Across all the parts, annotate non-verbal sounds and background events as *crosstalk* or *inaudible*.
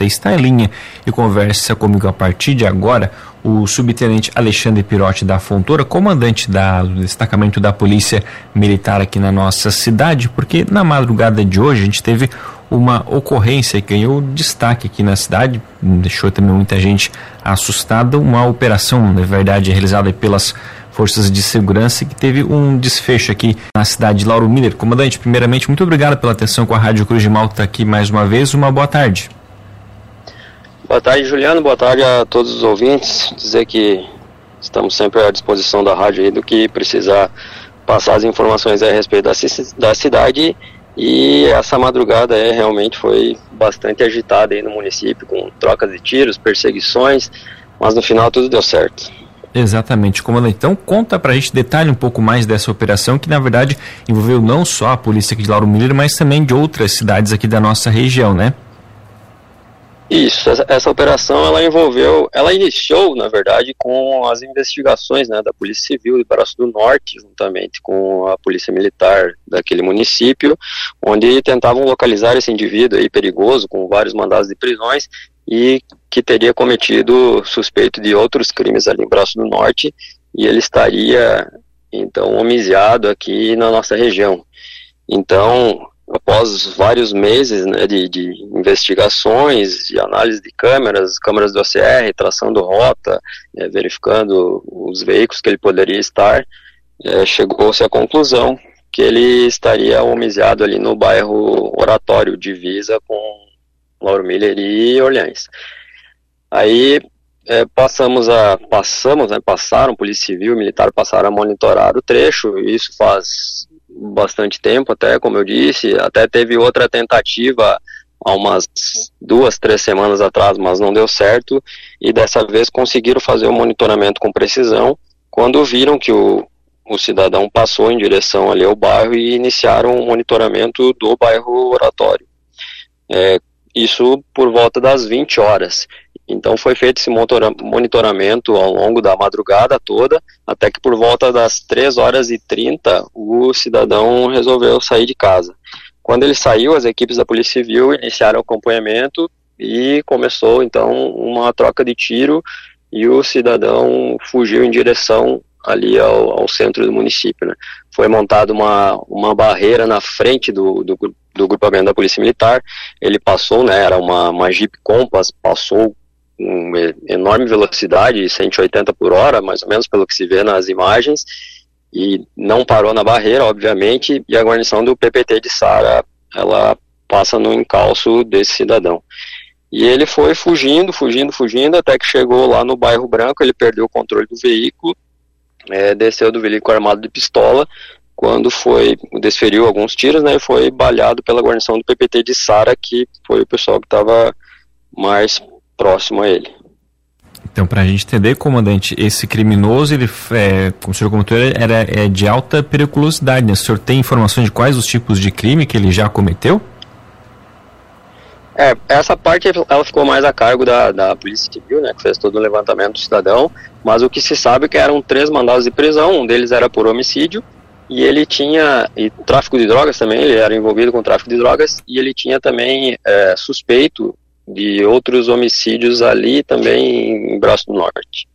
Está em linha e conversa comigo a partir de agora o subtenente Alexandre Pirotti da Fontoura, comandante da, do destacamento da Polícia Militar aqui na nossa cidade, porque na madrugada de hoje a gente teve uma ocorrência que ganhou destaque aqui na cidade, deixou também muita gente assustada, uma operação, na verdade, realizada pelas forças de segurança que teve um desfecho aqui na cidade de Lauro Miller. Comandante, primeiramente, muito obrigado pela atenção com a Rádio Cruz de Malta aqui mais uma vez, uma boa tarde. Boa tarde, Juliano. Boa tarde a todos os ouvintes. Dizer que estamos sempre à disposição da rádio aí do que precisar passar as informações a respeito da, da cidade. E essa madrugada é, realmente foi bastante agitada aí no município, com trocas de tiros, perseguições, mas no final tudo deu certo. Exatamente, comandante. Então conta pra gente, detalhe um pouco mais dessa operação, que na verdade envolveu não só a polícia aqui de Lauro Miller, mas também de outras cidades aqui da nossa região, né? Isso, essa, essa, operação ela envolveu, ela iniciou, na verdade, com as investigações né, da Polícia Civil do Braço do Norte, juntamente com a Polícia Militar daquele município, onde tentavam localizar esse indivíduo aí perigoso, com vários mandados de prisões, e que teria cometido suspeito de outros crimes ali em Braço do Norte, e ele estaria, então, homiciado aqui na nossa região. Então, após vários meses né, de, de, investigações, de análise de câmeras, câmeras do OCR, tração do rota, é, verificando os veículos que ele poderia estar, é, chegou-se à conclusão que ele estaria homiciado ali no bairro Oratório, divisa com Lauro Miller e Orleans. Aí é, passamos a passamos, né, passaram polícia civil, militar passaram a monitorar o trecho. Isso faz bastante tempo, até como eu disse, até teve outra tentativa há umas duas, três semanas atrás, mas não deu certo, e dessa vez conseguiram fazer o monitoramento com precisão, quando viram que o, o cidadão passou em direção ali ao bairro e iniciaram o monitoramento do bairro Oratório. É, isso por volta das 20 horas. Então foi feito esse monitoramento ao longo da madrugada toda, até que por volta das 3 horas e 30 o cidadão resolveu sair de casa. Quando ele saiu, as equipes da Polícia Civil iniciaram o acompanhamento e começou então uma troca de tiro e o cidadão fugiu em direção ali ao, ao centro do município. Né? Foi montada uma, uma barreira na frente do, do, do grupamento da Polícia Militar, ele passou, né, era uma, uma Jeep Compass, passou com enorme velocidade, 180 por hora, mais ou menos pelo que se vê nas imagens, e não parou na barreira, obviamente, e a guarnição do PPT de Sara, ela passa no encalço desse cidadão. E ele foi fugindo, fugindo, fugindo, até que chegou lá no bairro Branco, ele perdeu o controle do veículo, é, desceu do veículo armado de pistola, quando foi, desferiu alguns tiros, né, e foi balhado pela guarnição do PPT de Sara, que foi o pessoal que estava mais próximo a ele. Então, para a gente entender, comandante, esse criminoso, ele, é, como o senhor comentou, era é de alta periculosidade. Né? O senhor tem informações de quais os tipos de crime que ele já cometeu? É, essa parte ela ficou mais a cargo da, da Polícia Civil, né, que fez todo o levantamento do cidadão, mas o que se sabe é que eram três mandados de prisão, um deles era por homicídio, e ele tinha, e tráfico de drogas também, ele era envolvido com tráfico de drogas, e ele tinha também é, suspeito de outros homicídios ali também em Braço do Norte.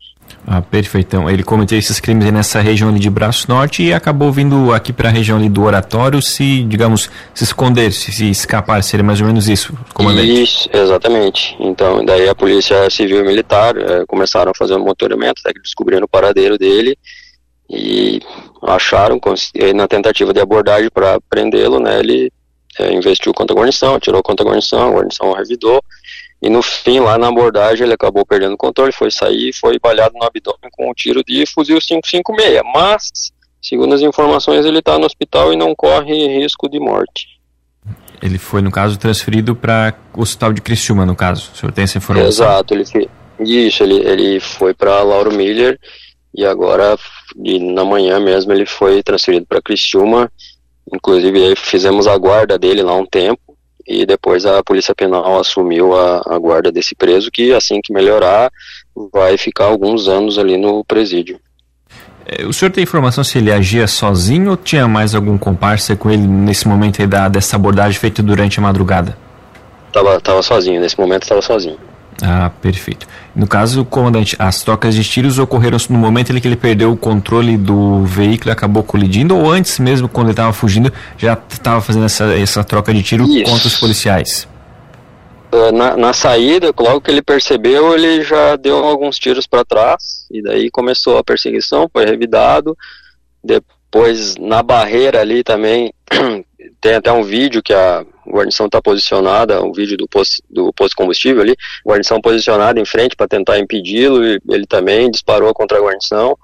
Ah, perfeitão. Ele cometeu esses crimes nessa região ali de Braço Norte e acabou vindo aqui para a região ali do Oratório se, digamos, se esconder, se, se escapar, seria mais ou menos isso, comandante? Isso, exatamente. Então, daí a polícia civil e militar é, começaram a fazer um monitoramento, até que descobriram o paradeiro dele e acharam, na tentativa de abordagem para prendê-lo, né, ele é, investiu contra a guarnição, tirou contra a guarnição, a guarnição revidou, e no fim, lá na abordagem, ele acabou perdendo o controle, foi sair, foi balhado no abdômen com um tiro de fuzil 556, mas, segundo as informações, ele está no hospital e não corre risco de morte. Ele foi, no caso, transferido para o hospital de Criciúma, no caso, o senhor tem essa informação? Exato, ele, isso, ele, ele foi para Lauro Miller, e agora, e na manhã mesmo, ele foi transferido para Criciúma, Inclusive, fizemos a guarda dele lá um tempo e depois a Polícia Penal assumiu a, a guarda desse preso, que assim que melhorar, vai ficar alguns anos ali no presídio. É, o senhor tem informação se ele agia sozinho ou tinha mais algum comparsa com ele nesse momento aí da, dessa abordagem feita durante a madrugada? Tava, tava sozinho, nesse momento estava sozinho. Ah, perfeito. No caso, comandante, as trocas de tiros ocorreram no momento em que ele perdeu o controle do veículo e acabou colidindo, ou antes mesmo, quando ele estava fugindo, já estava fazendo essa, essa troca de tiro Isso. contra os policiais? Ah, na, na, saída, logo que ele percebeu, ele já deu alguns tiros para trás, e daí começou a perseguição, foi revidado. Depois, na barreira ali também, *clears throat* tem até um vídeo que a guarnição está posicionada, um vídeo do posto, do posto combustível ali, guarnição posicionada em frente para tentar impedi-lo, e ele também disparou contra a guarnição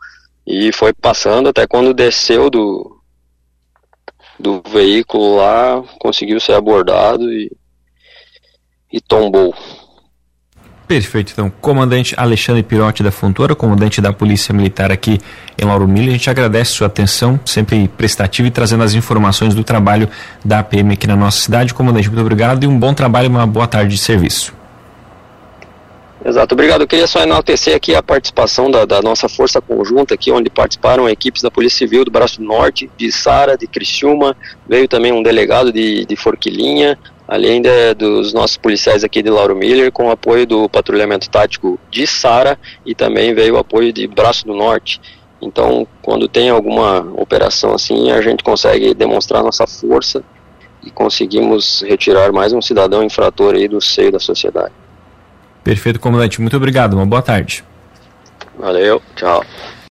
e foi passando até quando desceu do, do veículo lá, conseguiu ser abordado e, e tombou. Perfeito, então, comandante Alexandre Pirotti da Fontoura, comandante da Polícia Militar aqui em Lauro Miller, a gente agradece sua atenção, sempre prestativa e trazendo as informações do trabalho da APM aqui na nossa cidade. Comandante, muito obrigado e um bom trabalho e uma boa tarde de serviço. Exato, obrigado. Eu queria só enaltecer aqui a participação da, da, nossa força conjunta aqui, onde participaram equipes da Polícia Civil do Braço Norte, de Sara, de Criciúma, veio também um delegado de, de Forquilinha, além de, dos nossos policiais aqui de Lauro Miller, com o apoio do patrulhamento tático de Sara e também veio o apoio de Braço do Norte. Então, quando tem alguma operação assim, a gente consegue demonstrar nossa força e conseguimos retirar mais um cidadão infrator aí do seio da sociedade. Perfeito, comandante. Muito obrigado. Uma boa tarde. Valeu. Tchau.